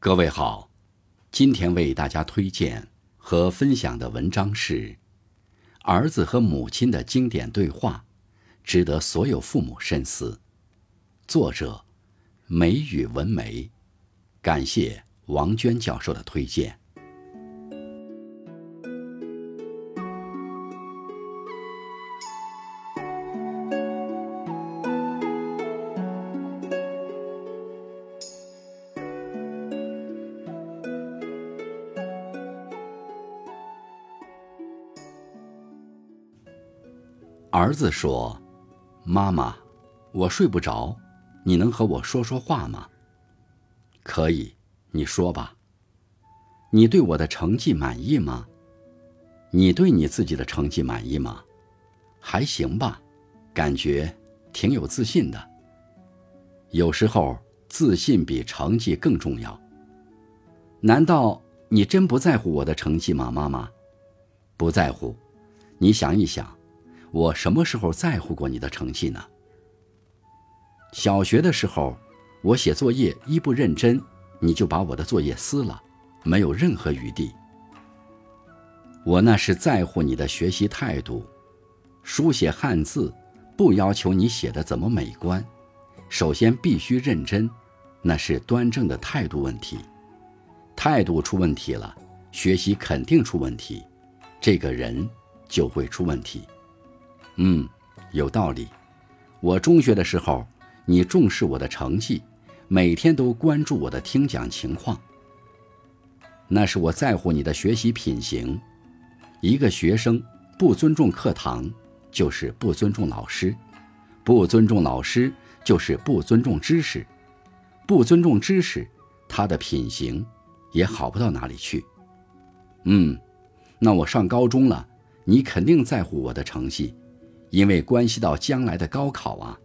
各位好，今天为大家推荐和分享的文章是《儿子和母亲的经典对话》，值得所有父母深思。作者：梅雨文梅，感谢王娟教授的推荐。儿子说：“妈妈，我睡不着，你能和我说说话吗？”“可以，你说吧。”“你对我的成绩满意吗？”“你对你自己的成绩满意吗？”“还行吧，感觉挺有自信的。”“有时候自信比成绩更重要。”“难道你真不在乎我的成绩吗，妈妈？”“不在乎。”“你想一想。”我什么时候在乎过你的成绩呢？小学的时候，我写作业一不认真，你就把我的作业撕了，没有任何余地。我那是在乎你的学习态度。书写汉字，不要求你写的怎么美观，首先必须认真，那是端正的态度问题。态度出问题了，学习肯定出问题，这个人就会出问题。嗯，有道理。我中学的时候，你重视我的成绩，每天都关注我的听讲情况。那是我在乎你的学习品行。一个学生不尊重课堂，就是不尊重老师；不尊重老师，就是不尊重知识；不尊重知识，他的品行也好不到哪里去。嗯，那我上高中了，你肯定在乎我的成绩。因为关系到将来的高考啊。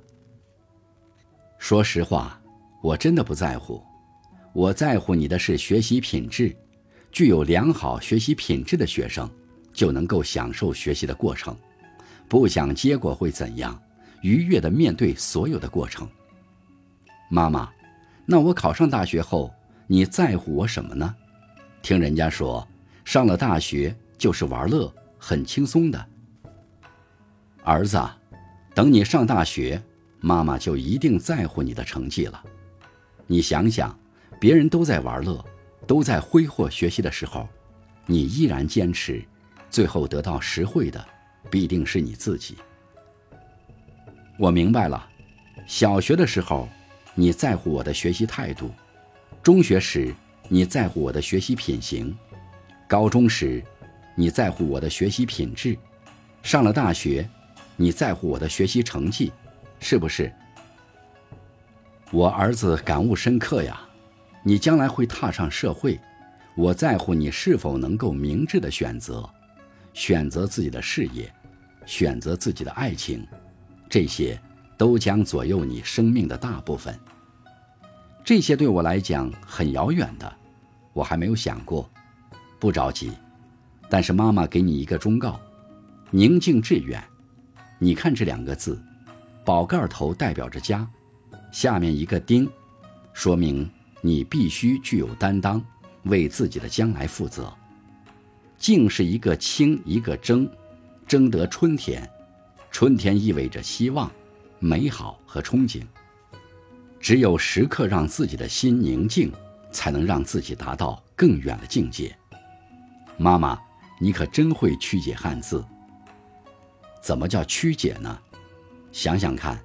说实话，我真的不在乎，我在乎你的是学习品质。具有良好学习品质的学生，就能够享受学习的过程，不想结果会怎样，愉悦的面对所有的过程。妈妈，那我考上大学后，你在乎我什么呢？听人家说，上了大学就是玩乐，很轻松的。儿子，等你上大学，妈妈就一定在乎你的成绩了。你想想，别人都在玩乐，都在挥霍学习的时候，你依然坚持，最后得到实惠的，必定是你自己。我明白了，小学的时候，你在乎我的学习态度；中学时，你在乎我的学习品行；高中时，你在乎我的学习品质；上了大学。你在乎我的学习成绩，是不是？我儿子感悟深刻呀！你将来会踏上社会，我在乎你是否能够明智的选择，选择自己的事业，选择自己的爱情，这些都将左右你生命的大部分。这些对我来讲很遥远的，我还没有想过。不着急，但是妈妈给你一个忠告：宁静致远。你看这两个字，宝盖头代表着家，下面一个丁，说明你必须具有担当，为自己的将来负责。静是一个清，一个争，争得春天，春天意味着希望、美好和憧憬。只有时刻让自己的心宁静，才能让自己达到更远的境界。妈妈，你可真会曲解汉字。怎么叫曲解呢？想想看，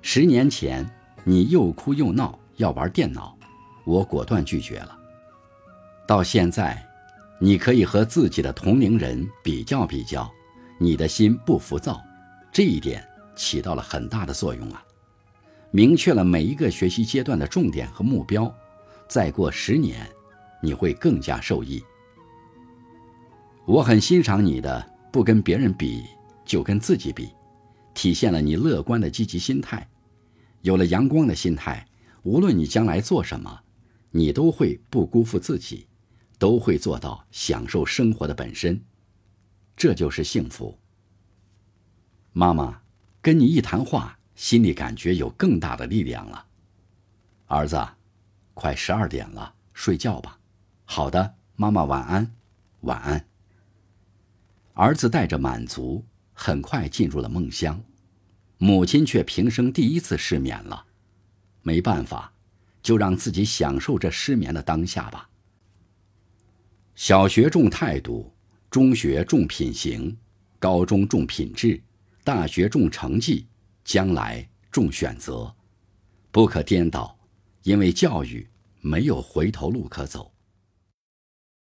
十年前你又哭又闹要玩电脑，我果断拒绝了。到现在，你可以和自己的同龄人比较比较，你的心不浮躁，这一点起到了很大的作用啊！明确了每一个学习阶段的重点和目标，再过十年，你会更加受益。我很欣赏你的不跟别人比。就跟自己比，体现了你乐观的积极心态。有了阳光的心态，无论你将来做什么，你都会不辜负自己，都会做到享受生活的本身。这就是幸福。妈妈，跟你一谈话，心里感觉有更大的力量了。儿子，快十二点了，睡觉吧。好的，妈妈晚安，晚安。儿子带着满足，很快进入了梦乡，母亲却平生第一次失眠了。没办法，就让自己享受这失眠的当下吧。小学重态度，中学重品行，高中重品质，大学重成绩，将来重选择，不可颠倒，因为教育没有回头路可走。